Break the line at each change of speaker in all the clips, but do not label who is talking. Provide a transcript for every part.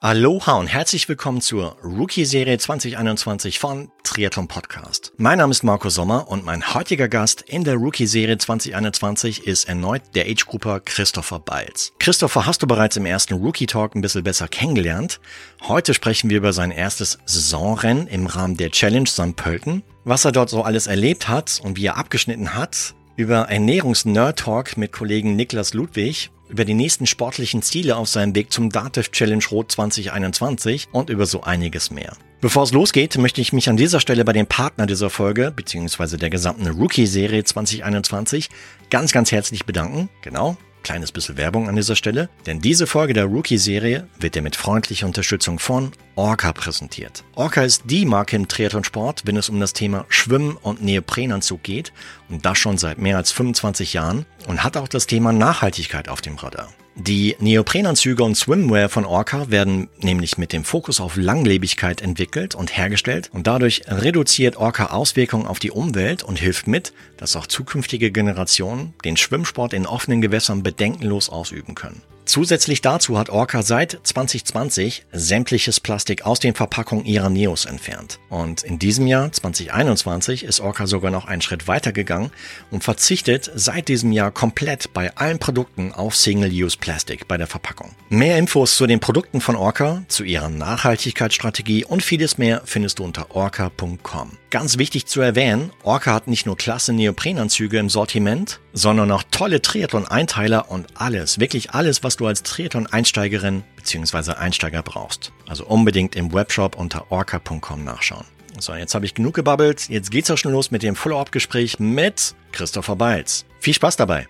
Aloha und herzlich willkommen zur Rookie-Serie 2021 von Triathlon Podcast. Mein Name ist Marco Sommer und mein heutiger Gast in der Rookie-Serie 2021 ist erneut der Age-Grupper Christopher Balz. Christopher hast du bereits im ersten Rookie-Talk ein bisschen besser kennengelernt. Heute sprechen wir über sein erstes Saisonrennen im Rahmen der Challenge St. Pölten, was er dort so alles erlebt hat und wie er abgeschnitten hat, über Ernährungs-Nerd-Talk mit Kollegen Niklas Ludwig über die nächsten sportlichen Ziele auf seinem Weg zum Dativ Challenge Rot 2021 und über so einiges mehr. Bevor es losgeht, möchte ich mich an dieser Stelle bei dem Partner dieser Folge beziehungsweise der gesamten Rookie-Serie 2021 ganz, ganz herzlich bedanken. Genau, kleines bisschen Werbung an dieser Stelle, denn diese Folge der Rookie-Serie wird dir mit freundlicher Unterstützung von Orca präsentiert. Orca ist die Marke im Triathlonsport, wenn es um das Thema Schwimmen und Neoprenanzug geht und das schon seit mehr als 25 Jahren und hat auch das Thema Nachhaltigkeit auf dem Radar. Die Neoprenanzüge und Swimwear von Orca werden nämlich mit dem Fokus auf Langlebigkeit entwickelt und hergestellt und dadurch reduziert Orca Auswirkungen auf die Umwelt und hilft mit, dass auch zukünftige Generationen den Schwimmsport in offenen Gewässern bedenkenlos ausüben können. Zusätzlich dazu hat Orca seit 2020 sämtliches Plastik aus den Verpackungen ihrer Neos entfernt. Und in diesem Jahr, 2021, ist Orca sogar noch einen Schritt weiter gegangen und verzichtet seit diesem Jahr komplett bei allen Produkten auf Single-Use Plastic bei der Verpackung. Mehr Infos zu den Produkten von Orca, zu ihrer Nachhaltigkeitsstrategie und vieles mehr findest du unter orca.com. Ganz wichtig zu erwähnen, Orca hat nicht nur klasse Neoprenanzüge im Sortiment, sondern auch tolle Triathlon-Einteiler und alles, wirklich alles, was du als Triathlon-Einsteigerin bzw. Einsteiger brauchst. Also unbedingt im Webshop unter orca.com nachschauen. So, jetzt habe ich genug gebabbelt. Jetzt geht's auch schon los mit dem Follow-up-Gespräch mit Christopher Balz. Viel Spaß dabei!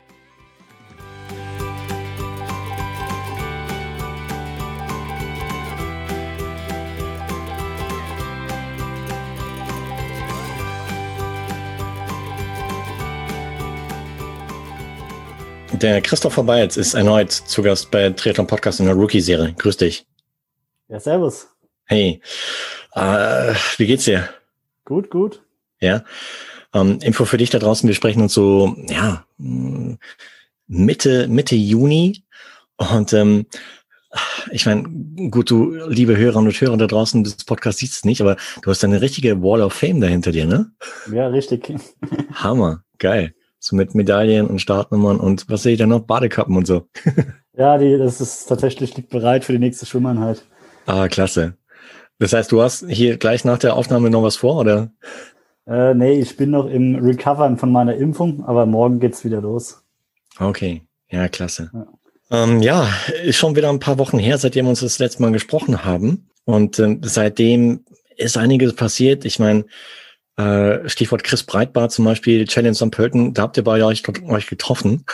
Der Christopher Balz ist erneut zu Gast bei Triathlon Podcast in der Rookie-Serie. Grüß dich.
Ja, servus.
Hey, äh, wie geht's dir?
Gut, gut.
Ja. Ähm, Info für dich da draußen, wir sprechen uns so, ja, Mitte, Mitte Juni. Und ähm, ich meine, gut, du, liebe Hörerinnen und Hörer da draußen des Podcasts siehst es nicht, aber du hast eine richtige Wall of Fame dahinter dir, ne?
Ja, richtig.
Hammer, geil. So mit Medaillen und Startnummern und was sehe ich da noch? Badekappen und so.
ja, die, das ist tatsächlich liegt bereit für die nächste Schwimmeinheit.
Ah, klasse. Das heißt, du hast hier gleich nach der Aufnahme noch was vor, oder?
Äh, nee, ich bin noch im Recovern von meiner Impfung, aber morgen geht's wieder los.
Okay, ja, klasse. Ja. Ähm, ja, ist schon wieder ein paar Wochen her, seitdem wir uns das letzte Mal gesprochen haben. Und ähm, seitdem ist einiges passiert. Ich meine, äh, Stichwort Chris Breitbart zum Beispiel, Challenge St. Pölten, da habt ihr beide euch, euch getroffen.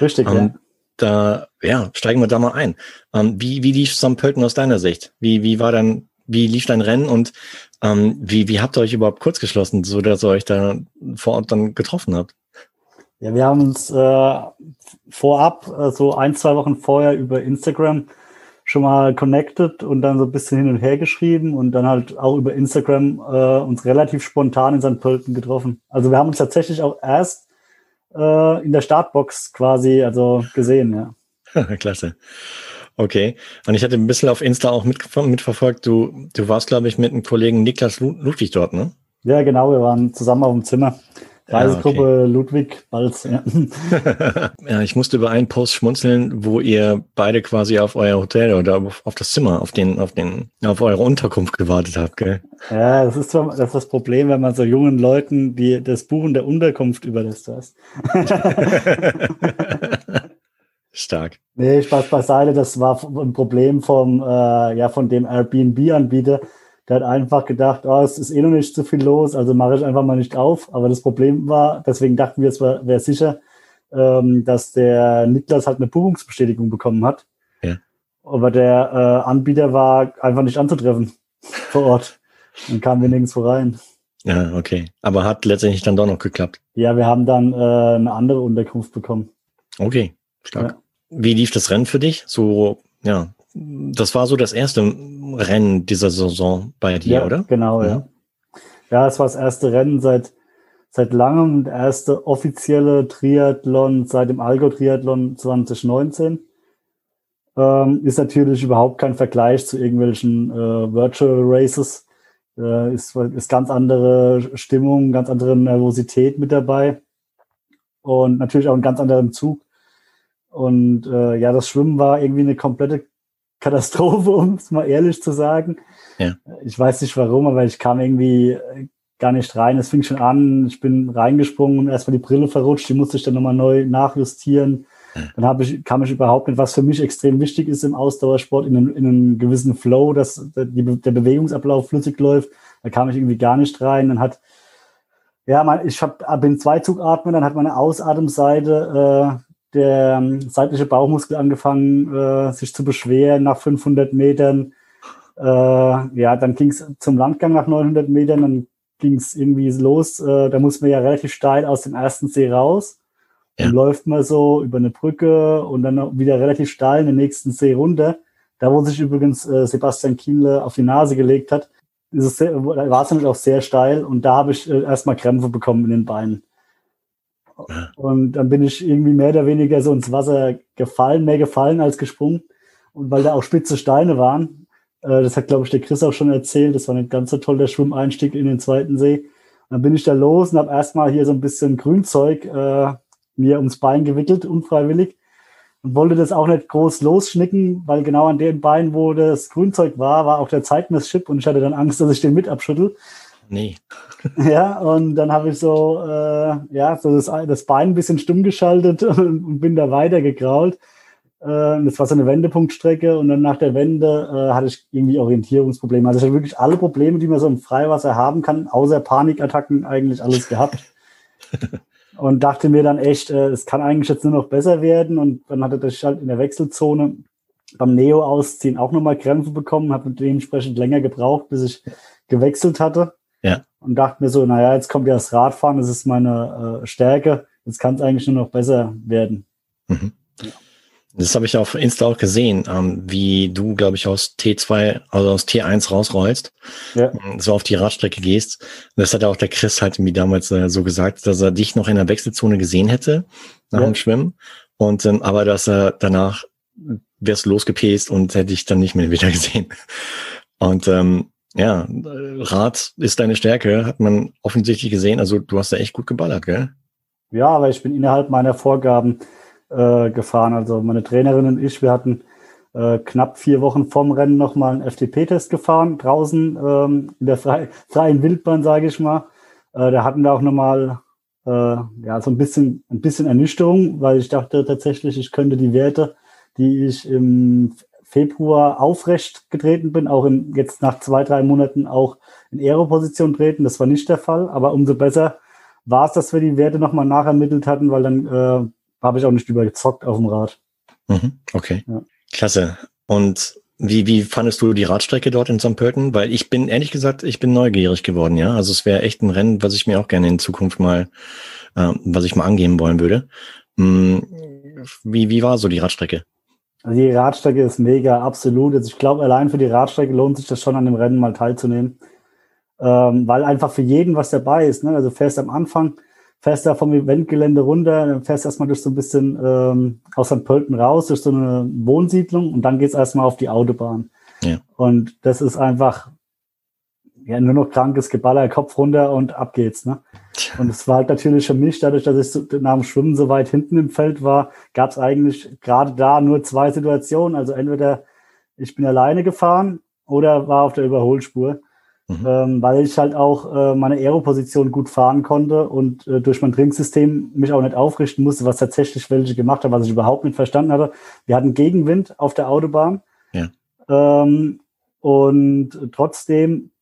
Richtig, ähm, ja.
Da, ja, steigen wir da mal ein. Ähm, wie, wie lief St. Pölten aus deiner Sicht? Wie, wie war dein, wie lief dein Rennen und ähm, wie, wie habt ihr euch überhaupt kurz geschlossen, so dass ihr euch da vor Ort dann getroffen habt?
Ja, wir haben uns äh, vorab, äh, so ein, zwei Wochen vorher über Instagram schon mal connected und dann so ein bisschen hin und her geschrieben und dann halt auch über Instagram äh, uns relativ spontan in St. Pölten getroffen. Also wir haben uns tatsächlich auch erst äh, in der Startbox quasi also gesehen,
ja. Klasse. Okay. Und ich hatte ein bisschen auf Insta auch mit, mitverfolgt. Du, du warst, glaube ich, mit einem Kollegen Niklas Ludwig dort, ne?
Ja, genau. Wir waren zusammen auf dem Zimmer. Reisegruppe ja, okay. Ludwig Balz. Ja.
ja, ich musste über einen Post schmunzeln, wo ihr beide quasi auf euer Hotel oder auf, das Zimmer, auf den, auf den, auf eure Unterkunft gewartet habt, gell?
Ja, das ist, zwar, das ist das Problem, wenn man so jungen Leuten die, das Buchen der Unterkunft überlässt, weißt.
Stark.
Nee, Spaß beiseite, das war ein Problem vom, äh, ja, von dem Airbnb-Anbieter, der hat einfach gedacht, oh, es ist eh noch nicht so viel los, also mache ich einfach mal nicht auf. Aber das Problem war, deswegen dachten wir, es wäre sicher, ähm, dass der Niklas halt eine Buchungsbestätigung bekommen hat. Ja. Aber der äh, Anbieter war einfach nicht anzutreffen vor Ort. Dann kamen wir nirgends rein.
Ja, okay. Aber hat letztendlich dann doch noch geklappt.
Ja, wir haben dann äh, eine andere Unterkunft bekommen.
Okay, stark. Ja. Wie lief das Rennen für dich? So, ja, das war so das erste Rennen dieser Saison bei dir,
ja,
oder?
Genau, ja. ja. Ja, es war das erste Rennen seit, seit langem der erste offizielle Triathlon seit dem Algo-Triathlon 2019. Ähm, ist natürlich überhaupt kein Vergleich zu irgendwelchen äh, Virtual Races. Äh, ist, ist ganz andere Stimmung, ganz andere Nervosität mit dabei und natürlich auch einen ganz anderen Zug. Und äh, ja, das Schwimmen war irgendwie eine komplette Katastrophe, um es mal ehrlich zu sagen. Ja. Ich weiß nicht warum, aber ich kam irgendwie gar nicht rein. Es fing schon an, ich bin reingesprungen und erstmal die Brille verrutscht, die musste ich dann nochmal neu nachjustieren. Dann habe ich, kam ich überhaupt nicht, was für mich extrem wichtig ist im Ausdauersport, in einen, in einen gewissen Flow, dass die, der Bewegungsablauf flüssig läuft. Da kam ich irgendwie gar nicht rein. Dann hat, ja, mein, ich hab, bin Zweizugatmer, dann hat meine Ausatemseite, äh, der ähm, seitliche Bauchmuskel angefangen, äh, sich zu beschweren nach 500 Metern. Äh, ja, dann ging es zum Landgang nach 900 Metern, dann ging es irgendwie los. Äh, da muss man ja relativ steil aus dem ersten See raus. Ja. Dann läuft man so über eine Brücke und dann wieder relativ steil in den nächsten See runter. Da, wo sich übrigens äh, Sebastian Kienle auf die Nase gelegt hat, war es nämlich auch sehr steil und da habe ich äh, erstmal Krämpfe bekommen in den Beinen. Und dann bin ich irgendwie mehr oder weniger so ins Wasser gefallen, mehr gefallen als gesprungen. Und weil da auch spitze Steine waren, äh, das hat, glaube ich, der Chris auch schon erzählt, das war nicht ganz so toll, der Schwimmeinstieg in den zweiten See. Und dann bin ich da los und habe erstmal hier so ein bisschen Grünzeug äh, mir ums Bein gewickelt, unfreiwillig. Und wollte das auch nicht groß losschnicken, weil genau an dem Bein, wo das Grünzeug war, war auch der Zeitmesschip und ich hatte dann Angst, dass ich den mit abschüttel.
Nee.
ja, und dann habe ich so, äh, ja, so das, das Bein ein bisschen stumm geschaltet und, und bin da weiter gekrault. Äh, das war so eine Wendepunktstrecke und dann nach der Wende äh, hatte ich irgendwie Orientierungsprobleme. Also ich habe wirklich alle Probleme, die man so im Freiwasser haben kann, außer Panikattacken eigentlich alles gehabt. und dachte mir dann echt, äh, es kann eigentlich jetzt nur noch besser werden. Und dann hatte ich halt in der Wechselzone beim Neo-Ausziehen auch nochmal Krämpfe bekommen, habe dementsprechend länger gebraucht, bis ich gewechselt hatte.
Ja.
Und dachte mir so, naja, jetzt kommt ja das Radfahren, das ist meine äh, Stärke, jetzt kann es eigentlich nur noch besser werden. Mhm.
Das habe ich auf Insta auch gesehen, ähm, wie du, glaube ich, aus T2, also aus T1 rausrollst, ja. Ähm, so auf die Radstrecke gehst. Das hat auch der Chris halt mir damals äh, so gesagt, dass er dich noch in der Wechselzone gesehen hätte nach ja. dem Schwimmen. Und ähm, aber dass er danach wärst losgepäst und hätte ich dann nicht mehr wieder gesehen. Und ähm, ja, Rad ist deine Stärke, hat man offensichtlich gesehen. Also du hast da echt gut geballert, gell?
Ja, aber ich bin innerhalb meiner Vorgaben äh, gefahren. Also meine Trainerin und ich, wir hatten äh, knapp vier Wochen vorm Rennen nochmal einen FTP-Test gefahren, draußen ähm, in der frei, freien Wildbahn, sage ich mal. Äh, da hatten wir auch nochmal äh, ja, so ein bisschen, ein bisschen Ernüchterung, weil ich dachte tatsächlich, ich könnte die Werte, die ich im Februar aufrecht getreten bin, auch in, jetzt nach zwei, drei Monaten auch in Aero-Position treten. Das war nicht der Fall, aber umso besser war es, dass wir die Werte nochmal nachermittelt hatten, weil dann äh, habe ich auch nicht überzockt auf dem Rad.
Mhm, okay. Ja. Klasse. Und wie, wie fandest du die Radstrecke dort in St. Pölten? Weil ich bin, ehrlich gesagt, ich bin neugierig geworden, ja. Also es wäre echt ein Rennen, was ich mir auch gerne in Zukunft mal, äh, was ich mal angehen wollen würde. Hm, wie, wie war so die Radstrecke?
Also die Radstrecke ist mega, absolut. Also ich glaube, allein für die Radstrecke lohnt sich das schon an dem Rennen mal teilzunehmen. Ähm, weil einfach für jeden was dabei ist. Ne? Also fährst am Anfang, fährst da vom Eventgelände runter, dann fährst erstmal durch so ein bisschen ähm, aus St. Pölten raus, durch so eine Wohnsiedlung und dann geht's erstmal auf die Autobahn. Ja. Und das ist einfach ja, nur noch krankes Geballer, Kopf runter und ab geht's. Ne? Und es war halt natürlich für mich, dadurch, dass ich nach dem Schwimmen so weit hinten im Feld war, gab's eigentlich gerade da nur zwei Situationen. Also entweder ich bin alleine gefahren oder war auf der Überholspur. Mhm. Ähm, weil ich halt auch äh, meine Aeroposition gut fahren konnte und äh, durch mein Trinksystem mich auch nicht aufrichten musste, was tatsächlich welche gemacht haben, was ich überhaupt nicht verstanden hatte. Wir hatten Gegenwind auf der Autobahn. Ja. Ähm, und trotzdem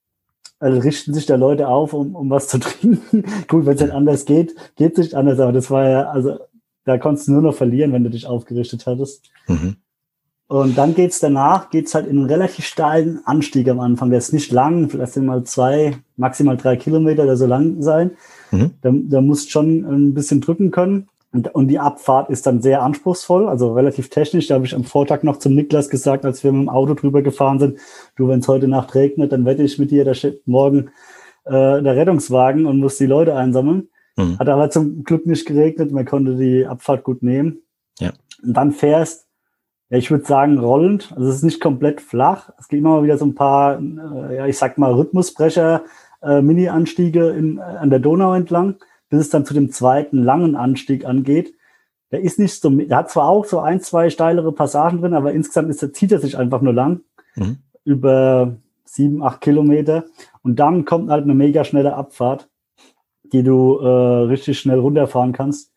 äh, richten sich da Leute auf, um, um was zu trinken. Gut, wenn es nicht anders geht, geht es nicht anders, aber das war ja, also da konntest du nur noch verlieren, wenn du dich aufgerichtet hattest. Mhm. Und dann geht's danach, geht's halt in einen relativ steilen Anstieg am Anfang. Der ist nicht lang, vielleicht sind mal zwei, maximal drei Kilometer oder so lang sein. Mhm. Da, da musst schon ein bisschen drücken können. Und, und die Abfahrt ist dann sehr anspruchsvoll, also relativ technisch. Da habe ich am Vortag noch zum Niklas gesagt, als wir mit dem Auto drüber gefahren sind, du, wenn es heute Nacht regnet, dann wette ich mit dir, da steht morgen äh, der Rettungswagen und muss die Leute einsammeln. Mhm. Hat aber zum Glück nicht geregnet, man konnte die Abfahrt gut nehmen.
Ja.
Und dann fährst, ja, ich würde sagen, rollend. Also es ist nicht komplett flach. Es gibt immer mal wieder so ein paar, äh, ja, ich sag mal, Rhythmusbrecher, äh, Mini-Anstiege in, an der Donau entlang, bis es dann zu dem zweiten langen Anstieg angeht. Der ist nicht so, der hat zwar auch so ein, zwei steilere Passagen drin, aber insgesamt ist, der, zieht er sich einfach nur lang. Mhm. Über sieben, acht Kilometer. Und dann kommt halt eine mega schnelle Abfahrt, die du äh, richtig schnell runterfahren kannst.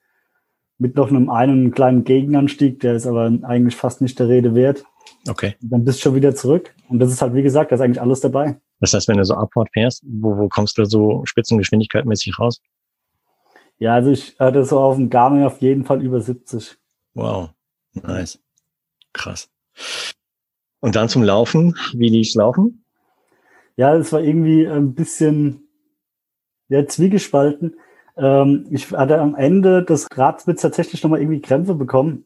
Mit noch einem einen kleinen Gegenanstieg, der ist aber eigentlich fast nicht der Rede wert.
Okay.
Dann bist du schon wieder zurück. Und das ist halt, wie gesagt, da ist eigentlich alles dabei.
Das heißt, wenn du so Abfahrt fährst, wo, wo kommst du so Spitzengeschwindigkeit mäßig raus?
Ja, also ich hatte so auf dem Garmin auf jeden Fall über 70.
Wow, nice. Krass. Und dann zum Laufen. Wie lief's laufen?
Ja, es war irgendwie ein bisschen ja, zwiegespalten. Ähm, ich hatte am Ende des Radspits tatsächlich nochmal irgendwie Krämpfe bekommen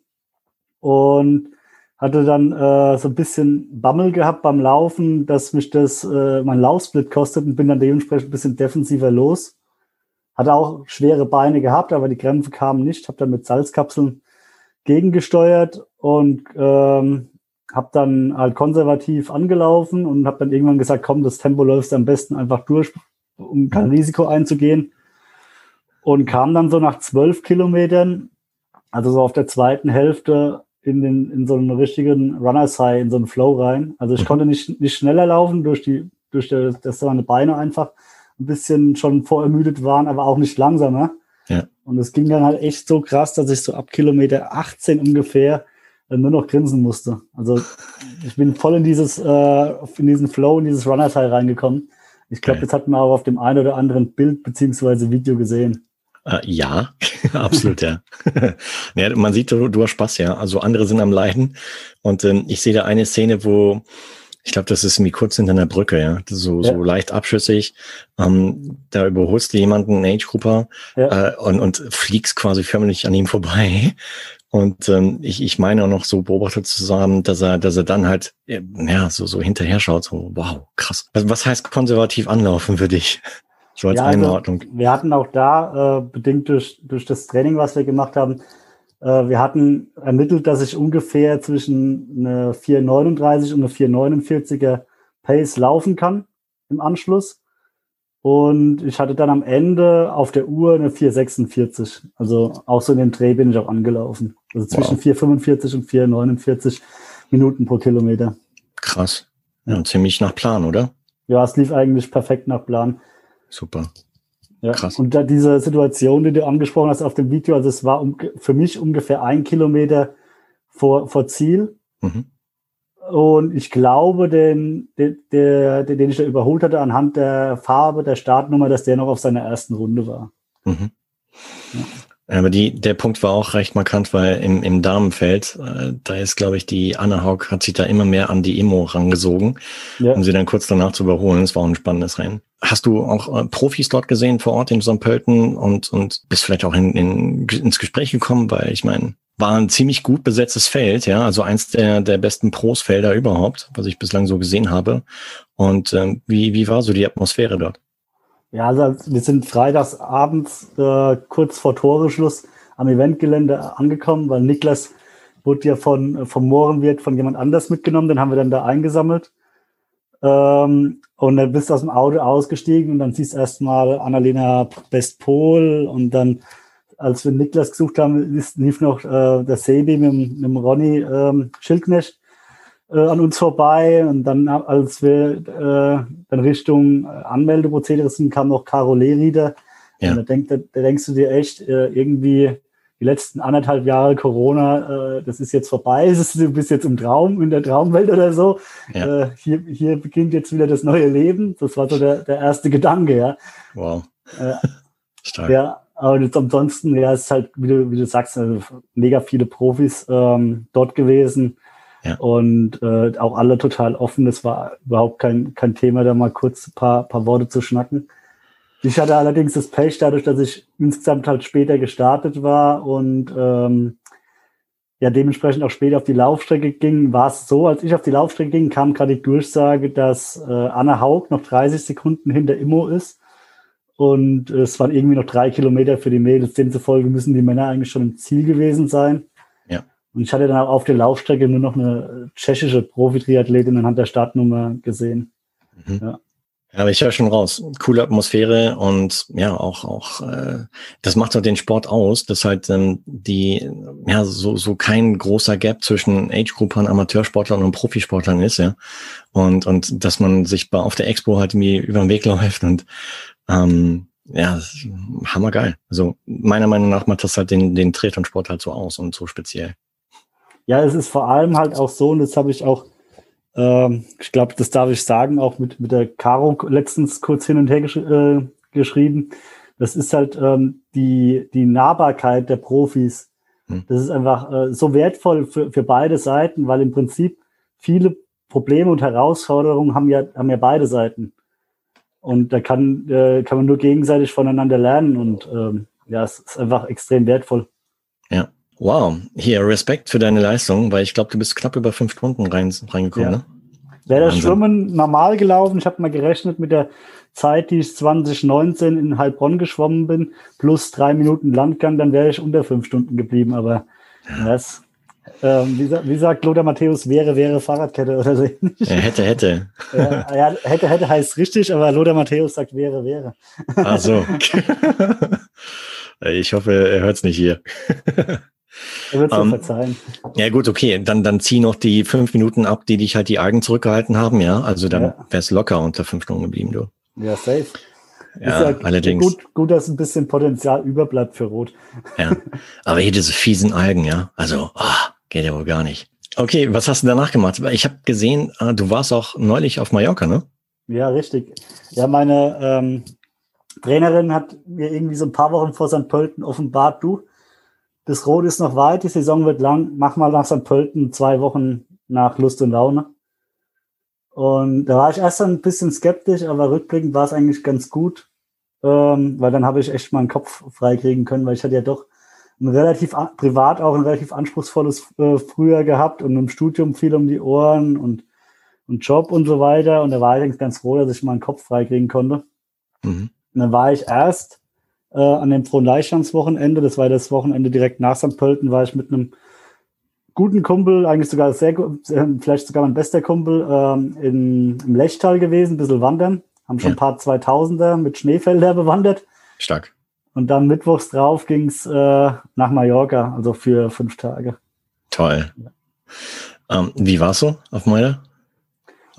und hatte dann äh, so ein bisschen Bammel gehabt beim Laufen, dass mich das äh, mein Laufsplit kostet und bin dann dementsprechend ein bisschen defensiver los. Hatte auch schwere Beine gehabt, aber die Krämpfe kamen nicht. Habe dann mit Salzkapseln gegengesteuert und ähm, habe dann halt konservativ angelaufen und habe dann irgendwann gesagt, komm, das Tempo läufst am besten einfach durch, um kein Risiko einzugehen. Und kam dann so nach zwölf Kilometern, also so auf der zweiten Hälfte, in, den, in so einen richtigen Runners High, in so einen Flow rein. Also ich mhm. konnte nicht, nicht schneller laufen durch die, durch der, dass meine Beine einfach ein bisschen schon vorermüdet waren, aber auch nicht langsamer.
Ja.
Und es ging dann halt echt so krass, dass ich so ab Kilometer 18 ungefähr äh, nur noch grinsen musste. Also ich bin voll in dieses, äh, in diesen Flow, in dieses Runner-Teil reingekommen. Ich glaube, das hat man auch auf dem einen oder anderen Bild beziehungsweise Video gesehen.
Äh, ja, absolut, ja. ja. Man sieht, du, du hast Spaß, ja. Also andere sind am Leiden. Und ähm, ich sehe da eine Szene, wo ich glaube, das ist irgendwie kurz hinter einer Brücke, ja. So, ja. so leicht abschüssig. Ähm, da überholst du jemanden, einen Age-Grupper, ja. äh, und, und fliegst quasi förmlich an ihm vorbei. Und ähm, ich, ich meine auch noch so beobachtet zu haben, dass er, dass er dann halt äh, ja so so hinterher schaut, so wow, krass. Was, was heißt konservativ anlaufen für dich? So als ja, also Einordnung.
Also, wir hatten auch da, äh, bedingt durch, durch das Training, was wir gemacht haben, wir hatten ermittelt, dass ich ungefähr zwischen eine 439 und eine 449er Pace laufen kann im Anschluss. Und ich hatte dann am Ende auf der Uhr eine 446. Also auch so in den Dreh bin ich auch angelaufen. Also zwischen wow. 445 und 449 Minuten pro Kilometer.
Krass. Ja, ziemlich nach Plan, oder?
Ja, es lief eigentlich perfekt nach Plan.
Super.
Ja, Krass. Und da diese Situation, die du angesprochen hast auf dem Video, also es war um, für mich ungefähr ein Kilometer vor, vor Ziel. Mhm. Und ich glaube, den, den, der, den ich da überholt hatte anhand der Farbe der Startnummer, dass der noch auf seiner ersten Runde war. Mhm.
Ja. Aber die, der Punkt war auch recht markant, weil im, im Damenfeld, äh, da ist, glaube ich, die Anna Haug hat sich da immer mehr an die Emo rangesogen, ja. um sie dann kurz danach zu überholen. Es war ein spannendes Rennen. Hast du auch äh, Profis dort gesehen vor Ort in St. Pölten und, und bist vielleicht auch in, in, ins Gespräch gekommen, weil ich meine, war ein ziemlich gut besetztes Feld, ja, also eins der, der besten Pros-Felder überhaupt, was ich bislang so gesehen habe. Und ähm, wie, wie war so die Atmosphäre dort?
Ja, also wir sind freitags abends äh, kurz vor Toreschluss am Eventgelände angekommen, weil Niklas wurde ja von vom Mohrenwirt von jemand anders mitgenommen, den haben wir dann da eingesammelt. Ähm, und dann bist du aus dem Auto ausgestiegen und dann siehst du erstmal Annalena Bestpol und dann als wir Niklas gesucht haben, lief noch äh, der Sebi mit, mit dem Ronny ähm, Schildknecht äh, an uns vorbei. Und dann, als wir äh, dann Richtung äh, Anmeldeprozedere sind, kam noch Caro Lehrieder. Ja. Und da, denk, da, da, denkst du dir echt, äh, irgendwie die letzten anderthalb Jahre Corona, äh, das ist jetzt vorbei, du bist jetzt im Traum, in der Traumwelt oder so. Ja. Äh, hier, hier beginnt jetzt wieder das neue Leben. Das war so der, der erste Gedanke, ja.
Wow.
Stark. Ja, aber jetzt ansonsten, ja, es ist halt, wie du, wie du sagst, also mega viele Profis ähm, dort gewesen. Und äh, auch alle total offen. Es war überhaupt kein, kein Thema, da mal kurz ein paar, paar Worte zu schnacken. Ich hatte allerdings das Pech, dadurch, dass ich insgesamt halt später gestartet war und ähm, ja dementsprechend auch später auf die Laufstrecke ging, war es so, als ich auf die Laufstrecke ging, kam gerade die Durchsage, dass äh, Anna Haug noch 30 Sekunden hinter Immo ist Und es waren irgendwie noch drei Kilometer für die Mädels. Demzufolge müssen die Männer eigentlich schon im Ziel gewesen sein. Und ich hatte dann auch auf der Laufstrecke nur noch eine tschechische Profi-Triathletin anhand der Startnummer gesehen.
Mhm. Ja. Ja, aber ich höre schon raus. Coole Atmosphäre und ja, auch, auch, äh, das macht doch den Sport aus, dass halt ähm, die, ja, so, so kein großer Gap zwischen Age-Gruppern, Amateursportlern und Profisportlern ist, ja. Und, und dass man sich bei, auf der Expo halt irgendwie über den Weg läuft und ähm, ja, hammergeil. Also meiner Meinung nach macht das halt den, den Triathlon-Sport halt so aus und so speziell.
Ja, es ist vor allem halt auch so, und das habe ich auch ähm, ich glaube, das darf ich sagen, auch mit, mit der Caro letztens kurz hin und her gesch äh, geschrieben. Das ist halt ähm, die, die Nahbarkeit der Profis. Hm. Das ist einfach äh, so wertvoll für, für beide Seiten, weil im Prinzip viele Probleme und Herausforderungen haben ja, haben ja beide Seiten. Und da kann, äh, kann man nur gegenseitig voneinander lernen und ähm, ja, es ist einfach extrem wertvoll.
Ja. Wow, hier Respekt für deine Leistung, weil ich glaube, du bist knapp über fünf Stunden rein, reingekommen. Ja. Ne?
Wäre das Schwimmen normal gelaufen, ich habe mal gerechnet mit der Zeit, die ich 2019 in Heilbronn geschwommen bin, plus drei Minuten Landgang, dann wäre ich unter fünf Stunden geblieben. Aber ja. das, ähm, wie, wie, sagt Lothar Matthäus, wäre, wäre Fahrradkette oder so
Ja, hätte, hätte.
Ja, ja, hätte, hätte heißt richtig, aber Lothar Matthäus sagt wäre, wäre.
Ach so. ich hoffe, er hört es nicht hier.
Er wird es um, verzeihen.
Ja, gut, okay. Dann, dann zieh noch die fünf Minuten ab, die dich halt die Algen zurückgehalten haben, ja. Also dann ja. wär's locker unter fünf Stunden geblieben, du.
Ja, safe.
Ja, ja, allerdings.
Gut, gut, dass ein bisschen Potenzial überbleibt für Rot.
Ja, aber hier diese fiesen Algen, ja. Also, oh, geht ja wohl gar nicht. Okay, was hast du danach gemacht? Ich habe gesehen, ah, du warst auch neulich auf Mallorca, ne?
Ja, richtig. Ja, meine ähm, Trainerin hat mir irgendwie so ein paar Wochen vor St. Pölten offenbart, du, das Rot ist noch weit, die Saison wird lang. Mach mal nach St. Pölten zwei Wochen nach Lust und Laune. Und da war ich erst ein bisschen skeptisch, aber rückblickend war es eigentlich ganz gut, ähm, weil dann habe ich echt meinen Kopf freikriegen können, weil ich hatte ja doch ein relativ privat auch ein relativ anspruchsvolles äh, Frühjahr gehabt und im Studium viel um die Ohren und, und Job und so weiter. Und da war ich eigentlich ganz froh, dass ich meinen Kopf freikriegen konnte. Mhm. Und dann war ich erst äh, an dem Frohnleichnamswochenende, das war das Wochenende direkt nach St. Pölten, war ich mit einem guten Kumpel, eigentlich sogar sehr, äh, vielleicht sogar mein bester Kumpel, ähm, in, im Lechtal gewesen, ein bisschen wandern. Haben schon ja. ein paar 2000er mit Schneefelder bewandert.
Stark.
Und dann mittwochs drauf ging's äh, nach Mallorca, also für fünf Tage.
Toll. Ja. Ähm, wie war's so auf Mallorca?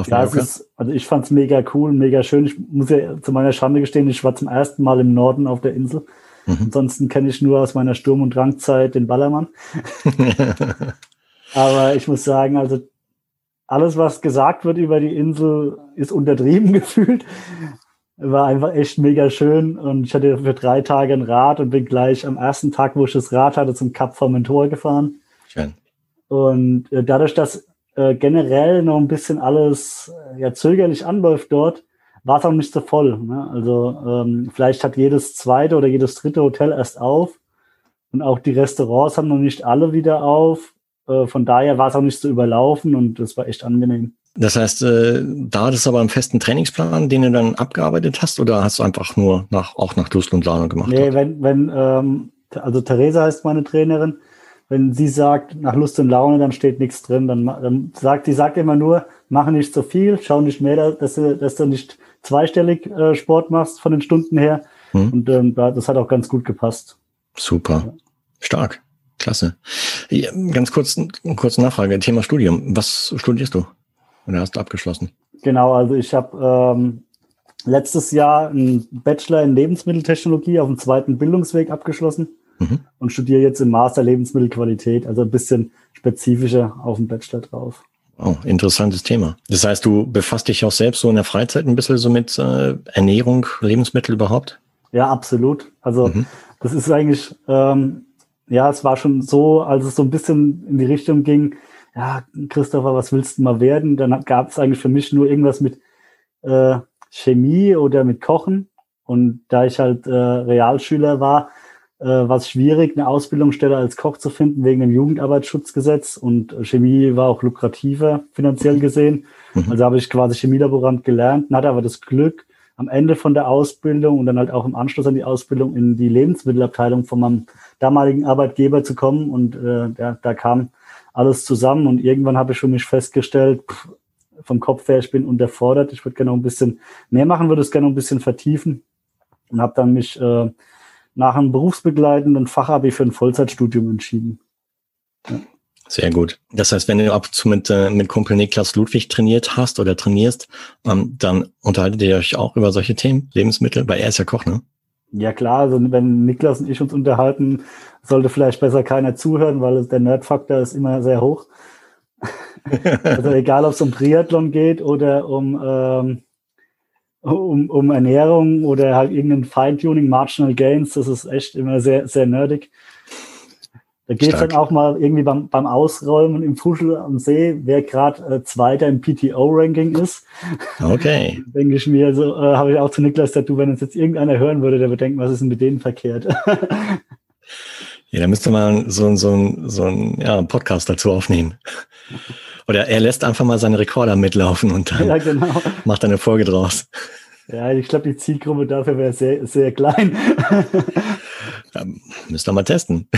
Ja, Mallorca? Ist, also ich fand es mega cool, mega schön. Ich muss ja zu meiner Schande gestehen, ich war zum ersten Mal im Norden auf der Insel. Mhm. Ansonsten kenne ich nur aus meiner Sturm- und Drangzeit den Ballermann. Aber ich muss sagen, also alles, was gesagt wird über die Insel, ist untertrieben gefühlt. War einfach echt mega schön und ich hatte für drei Tage ein Rad und bin gleich am ersten Tag, wo ich das Rad hatte, zum Kap Formentor gefahren.
Schön.
Und äh, dadurch, dass äh, generell noch ein bisschen alles äh, ja, zögerlich anläuft dort, war es auch nicht so voll. Ne? Also ähm, vielleicht hat jedes zweite oder jedes dritte Hotel erst auf und auch die Restaurants haben noch nicht alle wieder auf. Äh, von daher war es auch nicht so überlaufen und das war echt angenehm.
Das heißt, äh, da hattest du aber einen festen Trainingsplan, den du dann abgearbeitet hast, oder hast du einfach nur nach, auch nach Lust und Laune gemacht?
Nee, hat? wenn, wenn ähm, also Theresa heißt meine Trainerin, wenn sie sagt, nach Lust und Laune, dann steht nichts drin. Dann, dann sagt, die sagt immer nur, mach nicht so viel, schau nicht mehr, dass du, dass du nicht zweistellig äh, Sport machst von den Stunden her. Hm. Und ähm, das hat auch ganz gut gepasst.
Super. Ja. Stark. Klasse. Ja, ganz kurz, kurze Nachfrage. Thema Studium. Was studierst du? Oder hast du abgeschlossen?
Genau, also ich habe ähm, letztes Jahr einen Bachelor in Lebensmitteltechnologie auf dem zweiten Bildungsweg abgeschlossen mhm. und studiere jetzt im Master Lebensmittelqualität, also ein bisschen spezifischer auf dem Bachelor drauf.
Oh, interessantes Thema. Das heißt, du befasst dich auch selbst so in der Freizeit ein bisschen so mit äh, Ernährung, Lebensmittel überhaupt?
Ja, absolut. Also mhm. das ist eigentlich, ähm, ja, es war schon so, als es so ein bisschen in die Richtung ging, ja, Christopher, was willst du mal werden? Dann gab es eigentlich für mich nur irgendwas mit äh, Chemie oder mit Kochen. Und da ich halt äh, Realschüler war, äh, war es schwierig, eine Ausbildungsstelle als Koch zu finden wegen dem Jugendarbeitsschutzgesetz und Chemie war auch lukrativer finanziell gesehen. Mhm. Also habe ich quasi Chemielaborant gelernt, hatte aber das Glück, am Ende von der Ausbildung und dann halt auch im Anschluss an die Ausbildung in die Lebensmittelabteilung von meinem damaligen Arbeitgeber zu kommen. Und äh, ja, da kam alles zusammen und irgendwann habe ich für mich festgestellt, pff, vom Kopf her, ich bin unterfordert, ich würde gerne noch ein bisschen mehr machen, würde es gerne noch ein bisschen vertiefen und habe dann mich äh, nach einem berufsbegleitenden Fachabi für ein Vollzeitstudium entschieden.
Ja. Sehr gut. Das heißt, wenn du ab und zu mit, äh, mit Kumpel Niklas Ludwig trainiert hast oder trainierst, ähm, dann unterhaltet ihr euch auch über solche Themen, Lebensmittel, weil er ist ja Koch, ne?
Ja klar, also wenn Niklas und ich uns unterhalten, sollte vielleicht besser keiner zuhören, weil der Nerdfaktor ist immer sehr hoch. also egal, ob es um Triathlon geht oder um, ähm, um, um Ernährung oder halt irgendein Feintuning, Marginal Gains, das ist echt immer sehr, sehr nerdig. Da geht es dann auch mal irgendwie beim, beim Ausräumen im Fuschel am See, wer gerade äh, Zweiter im PTO-Ranking ist.
Okay.
Denke ich mir, so äh, habe ich auch zu Niklas gesagt, du, wenn uns jetzt irgendeiner hören würde, der würde denken, was ist denn mit denen verkehrt?
ja, da müsste man so, so, so einen ja, Podcast dazu aufnehmen. Oder er lässt einfach mal seine Rekorder mitlaufen und dann ja, genau. macht eine Folge draus.
Ja, ich glaube, die Zielgruppe dafür wäre sehr, sehr klein.
Ja, müsst ihr mal testen.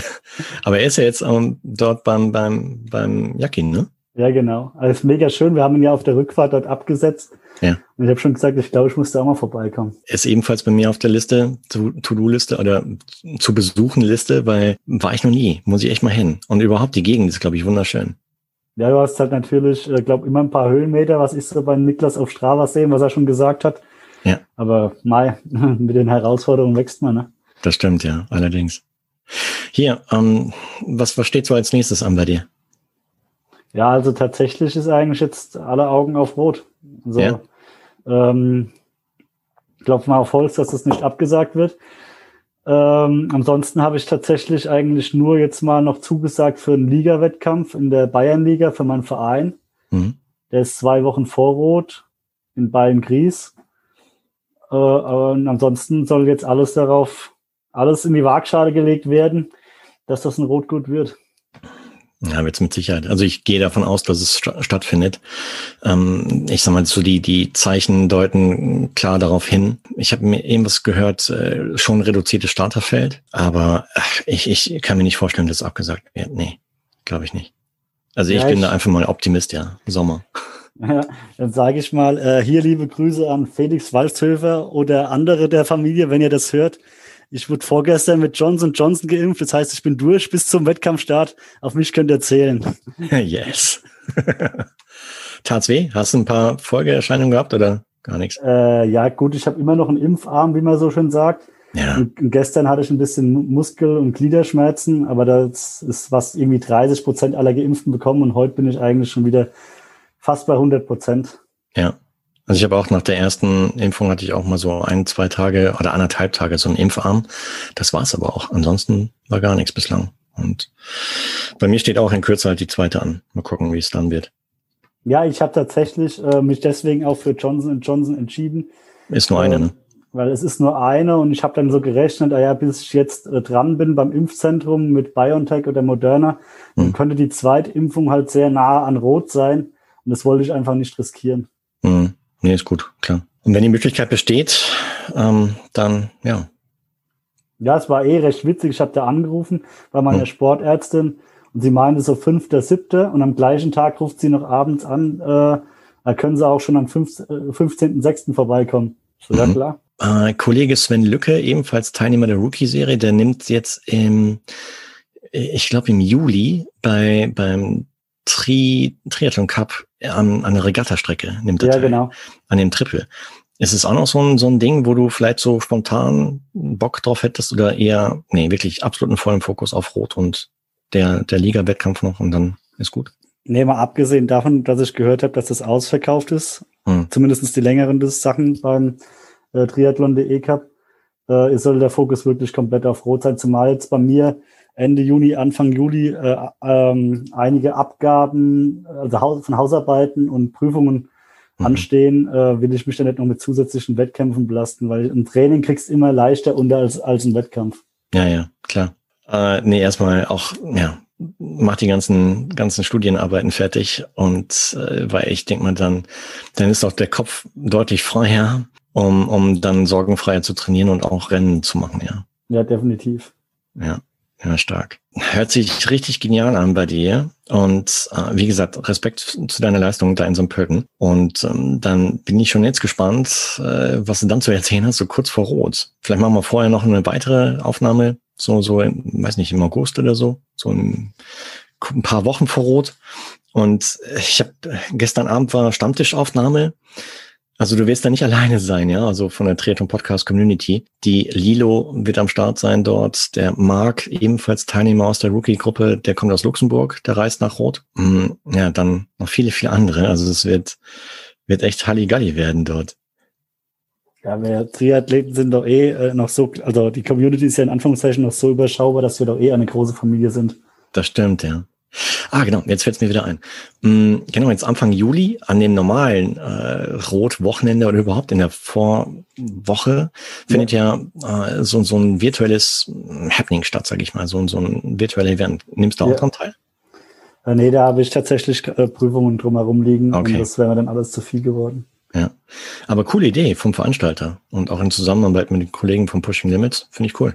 Aber er ist ja jetzt ähm, dort beim, beim, beim Jakin, ne?
Ja, genau. Also ist mega schön. Wir haben ihn ja auf der Rückfahrt dort abgesetzt. Ja. Und ich habe schon gesagt, ich glaube, ich muss da auch mal vorbeikommen.
Ist ebenfalls bei mir auf der Liste, To-Do-Liste oder zu besuchen Liste, weil war ich noch nie. Muss ich echt mal hin. Und überhaupt die Gegend ist, glaube ich, wunderschön.
Ja, du hast halt natürlich, ich äh, glaube, immer ein paar Höhenmeter, was ich so bei Niklas auf Strava sehen, was er schon gesagt hat. Ja. Aber Mai, mit den Herausforderungen wächst man, ne?
Das stimmt, ja, allerdings. Hier, ähm, was, was steht so als nächstes an bei dir?
Ja, also tatsächlich ist eigentlich jetzt alle Augen auf Rot. Also, ja. ähm, klopf mal auf Holz, dass das nicht abgesagt wird. Ähm, ansonsten habe ich tatsächlich eigentlich nur jetzt mal noch zugesagt für einen Liga-Wettkampf in der Bayernliga für meinen Verein. Mhm. Der ist zwei Wochen vor Rot in Bayern-Gries. Äh, und ansonsten soll jetzt alles darauf alles in die Waagschale gelegt werden, dass das ein Rotgut wird.
Ja, wird es mit Sicherheit. Also ich gehe davon aus, dass es st stattfindet. Ähm, ich sag mal, so die, die Zeichen deuten klar darauf hin. Ich habe mir irgendwas gehört, äh, schon reduziertes Starterfeld, aber ach, ich, ich kann mir nicht vorstellen, dass es abgesagt wird. Nee, glaube ich nicht. Also ich ja, bin ich, da einfach mal Optimist, ja. Sommer.
Ja, dann sage ich mal, äh, hier liebe Grüße an Felix Walshöfer oder andere der Familie, wenn ihr das hört. Ich wurde vorgestern mit Johnson Johnson geimpft. Das heißt, ich bin durch bis zum Wettkampfstart. Auf mich könnt ihr zählen.
Yes. Tat's weh? Hast du ein paar Folgeerscheinungen gehabt oder gar nichts?
Äh, ja, gut, ich habe immer noch einen Impfarm, wie man so schön sagt. Ja. Und gestern hatte ich ein bisschen Muskel- und Gliederschmerzen, aber das ist was irgendwie 30 Prozent aller Geimpften bekommen und heute bin ich eigentlich schon wieder fast bei 100 Prozent.
Ja. Also ich habe auch nach der ersten Impfung hatte ich auch mal so ein, zwei Tage oder anderthalb Tage so einen Impfarm. Das war's aber auch. Ansonsten war gar nichts bislang. Und bei mir steht auch in Kürze halt die zweite an. Mal gucken, wie es dann wird.
Ja, ich habe tatsächlich äh, mich deswegen auch für Johnson Johnson entschieden.
Ist nur eine, äh, ne?
Weil es ist nur eine und ich habe dann so gerechnet, ah ja, bis ich jetzt äh, dran bin beim Impfzentrum mit BioNTech oder Moderna, hm. dann könnte die Zweitimpfung halt sehr nah an Rot sein. Und das wollte ich einfach nicht riskieren.
Hm. Nee, ist gut, klar. Und wenn die Möglichkeit besteht, ähm, dann ja.
Ja, es war eh recht witzig. Ich habe da angerufen bei meiner hm. Sportärztin und sie meinte so fünfter, siebter und am gleichen Tag ruft sie noch abends an, äh, da können sie auch schon am 15.06. Äh, vorbeikommen. So, ja mhm. klar.
Äh, Kollege Sven Lücke, ebenfalls Teilnehmer der Rookie-Serie, der nimmt jetzt im, ich glaube im Juli bei beim Tri Triathlon Cup an, an der Regattastrecke nimmt er ja, teil, genau. an dem Triple. Ist es auch noch so ein, so ein Ding, wo du vielleicht so spontan Bock drauf hättest oder eher, nee, wirklich absoluten vollen Fokus auf Rot und der, der Liga-Wettkampf noch und dann ist gut?
Nee, mal abgesehen davon, dass ich gehört habe, dass das ausverkauft ist, hm. zumindest die längeren Sachen beim äh, Triathlon.de Cup, äh, soll der Fokus wirklich komplett auf Rot sein, zumal jetzt bei mir Ende Juni, Anfang Juli äh, ähm, einige Abgaben, also von Hausarbeiten und Prüfungen mhm. anstehen, äh, will ich mich dann nicht noch mit zusätzlichen Wettkämpfen belasten, weil ein Training kriegst immer leichter unter als, als ein Wettkampf.
Ja, ja, klar. Äh, nee, erstmal auch, ja, mach die ganzen, ganzen Studienarbeiten fertig und äh, weil ich denke mal dann, dann ist auch der Kopf deutlich freier um, um dann sorgenfreier zu trainieren und auch Rennen zu machen, ja.
Ja, definitiv.
Ja, ja, stark. Hört sich richtig genial an bei dir. Und äh, wie gesagt, Respekt zu deiner Leistung da in so einem Pöcken. Und ähm, dann bin ich schon jetzt gespannt, äh, was du dann zu erzählen hast, so kurz vor Rot. Vielleicht machen wir vorher noch eine weitere Aufnahme, so, so, weiß nicht, im August oder so, so ein, ein paar Wochen vor Rot. Und ich habe gestern Abend war Stammtischaufnahme also du wirst da nicht alleine sein, ja, also von der Triathlon Podcast Community. Die Lilo wird am Start sein dort. Der Marc, ebenfalls Teilnehmer aus der Rookie-Gruppe, der kommt aus Luxemburg, der reist nach Rot. Mm, ja, dann noch viele, viele andere. Also es wird, wird echt Halligalli werden dort.
Ja, wir Triathleten sind doch eh äh, noch so, also die Community ist ja in Anführungszeichen noch so überschaubar, dass wir doch eh eine große Familie sind.
Das stimmt, ja. Ah, genau, jetzt fällt es mir wieder ein. Mhm, genau, jetzt Anfang Juli an dem normalen äh, Rot-Wochenende oder überhaupt in der Vorwoche findet ja, ja äh, so, so ein virtuelles Happening statt, sage ich mal, so, so ein virtuelles Event. Nimmst du auch ja. dran teil?
Äh, nee, da habe ich tatsächlich äh, Prüfungen drumherum liegen okay. und das wäre mir dann alles zu viel geworden.
Ja, aber coole Idee vom Veranstalter und auch in Zusammenarbeit mit den Kollegen von Pushing Limits, finde ich cool.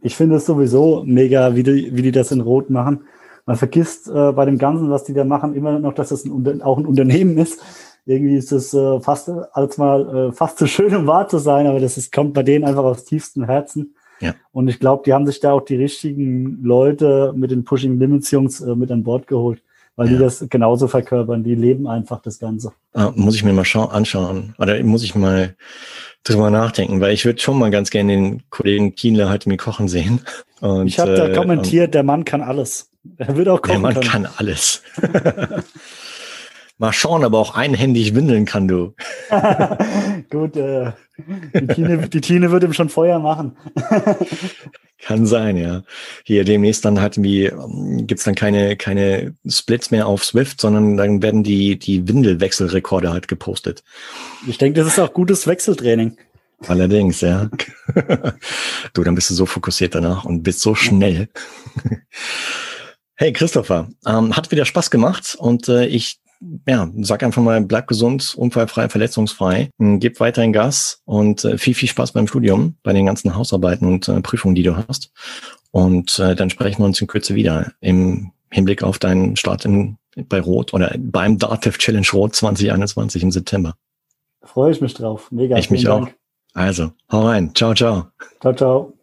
Ich finde es sowieso mega, wie die, wie die das in Rot machen man vergisst äh, bei dem Ganzen, was die da machen, immer noch, dass das ein, auch ein Unternehmen ist. Irgendwie ist es äh, fast als mal äh, fast so schön, um wahr zu sein, aber das ist, kommt bei denen einfach aus tiefstem Herzen. Ja. Und ich glaube, die haben sich da auch die richtigen Leute mit den Pushing Limits Jungs äh, mit an Bord geholt, weil die das genauso verkörpern. Die leben einfach das Ganze.
Ah, muss ich mir mal anschauen. Oder muss ich mal drüber nachdenken, weil ich würde schon mal ganz gerne den Kollegen Kienle heute mit kochen sehen.
Und, ich habe da äh, kommentiert, der Mann kann alles. Er wird auch kochen
der Mann können. kann alles. mal schauen, aber auch einhändig windeln kann du.
Gut, äh, die, Tine, die Tine wird ihm schon Feuer machen.
Kann sein, ja. Hier demnächst dann halt wie gibt's dann keine keine Splits mehr auf Swift, sondern dann werden die die Windelwechselrekorde halt gepostet.
Ich denke, das ist auch gutes Wechseltraining.
Allerdings, ja. du, dann bist du so fokussiert danach und bist so schnell. hey Christopher, ähm, hat wieder Spaß gemacht und äh, ich ja, sag einfach mal, bleib gesund, unfallfrei, verletzungsfrei, hm, gib weiterhin Gas und äh, viel, viel Spaß beim Studium, bei den ganzen Hausarbeiten und äh, Prüfungen, die du hast. Und äh, dann sprechen wir uns in Kürze wieder im Hinblick auf deinen Start in, bei Rot oder beim DATEV Challenge Rot 2021 im September.
Freue ich mich drauf. Mega.
Ich mich Dank. auch. Also, hau rein. Ciao, ciao.
Ciao, ciau.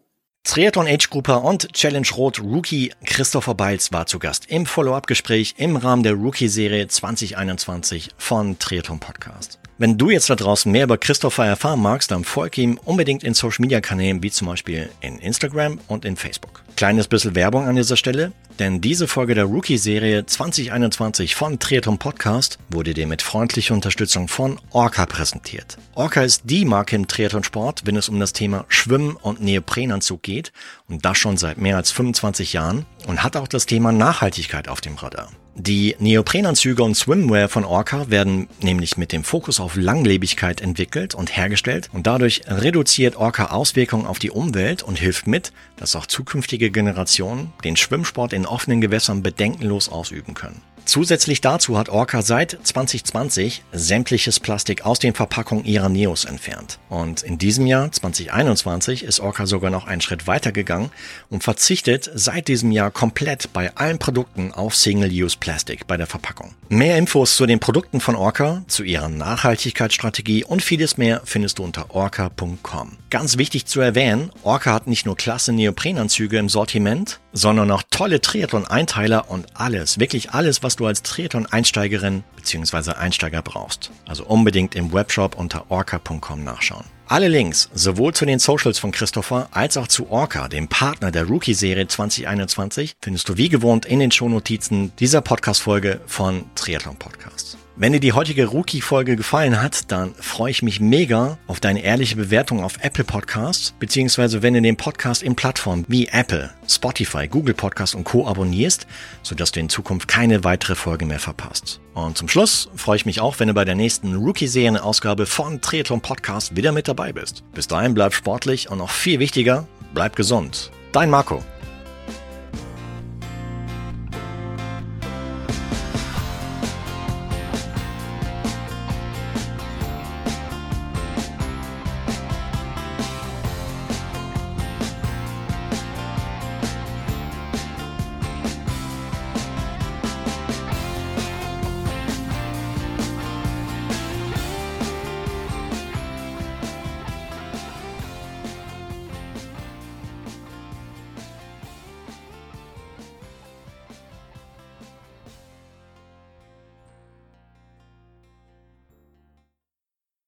Triathlon Age Grouper und Challenge Rot Rookie Christopher Beils war zu Gast im Follow-up-Gespräch im Rahmen der Rookie-Serie 2021 von Triathlon Podcast. Wenn du jetzt da draußen mehr über Christopher erfahren magst, dann folge ihm unbedingt in Social Media Kanälen wie zum Beispiel in Instagram und in Facebook. Kleines bisschen Werbung an dieser Stelle, denn diese Folge der Rookie-Serie 2021 von Triathlon Podcast wurde dir mit freundlicher Unterstützung von Orca präsentiert. Orca ist die Marke im Triathlon-Sport, wenn es um das Thema Schwimmen und Neoprenanzug geht und das schon seit mehr als 25 Jahren und hat auch das Thema Nachhaltigkeit auf dem Radar. Die Neoprenanzüge und Swimwear von Orca werden nämlich mit dem Fokus auf Langlebigkeit entwickelt und hergestellt und dadurch reduziert Orca Auswirkungen auf die Umwelt und hilft mit, dass auch zukünftige Generationen den Schwimmsport in offenen Gewässern bedenkenlos ausüben können. Zusätzlich dazu hat Orca seit 2020 sämtliches Plastik aus den Verpackungen ihrer Neos entfernt. Und in diesem Jahr, 2021, ist Orca sogar noch einen Schritt weiter gegangen und verzichtet seit diesem Jahr komplett bei allen Produkten auf Single-Use Plastic bei der Verpackung. Mehr Infos zu den Produkten von Orca, zu ihrer Nachhaltigkeitsstrategie und vieles mehr findest du unter orca.com. Ganz wichtig zu erwähnen, Orca hat nicht nur klasse Neoprenanzüge im Sortiment, sondern auch tolle Triathlon-Einteiler und alles, wirklich alles, was du als Triathlon-Einsteigerin bzw. Einsteiger brauchst. Also unbedingt im Webshop unter orca.com nachschauen. Alle Links, sowohl zu den Socials von Christopher als auch zu Orca, dem Partner der Rookie-Serie 2021, findest du wie gewohnt in den Shownotizen dieser Podcast-Folge von Triathlon Podcast. Wenn dir die heutige Rookie-Folge gefallen hat, dann freue ich mich mega auf deine ehrliche Bewertung auf Apple Podcasts, beziehungsweise wenn du den Podcast in Plattformen wie Apple, Spotify, Google Podcasts und Co. abonnierst, sodass du in Zukunft keine weitere Folge mehr verpasst. Und zum Schluss freue ich mich auch, wenn du bei der nächsten Rookie-Serien-Ausgabe von Triathlon Podcast wieder mit dabei bist. Bis dahin bleib sportlich und noch viel wichtiger, bleib gesund. Dein Marco.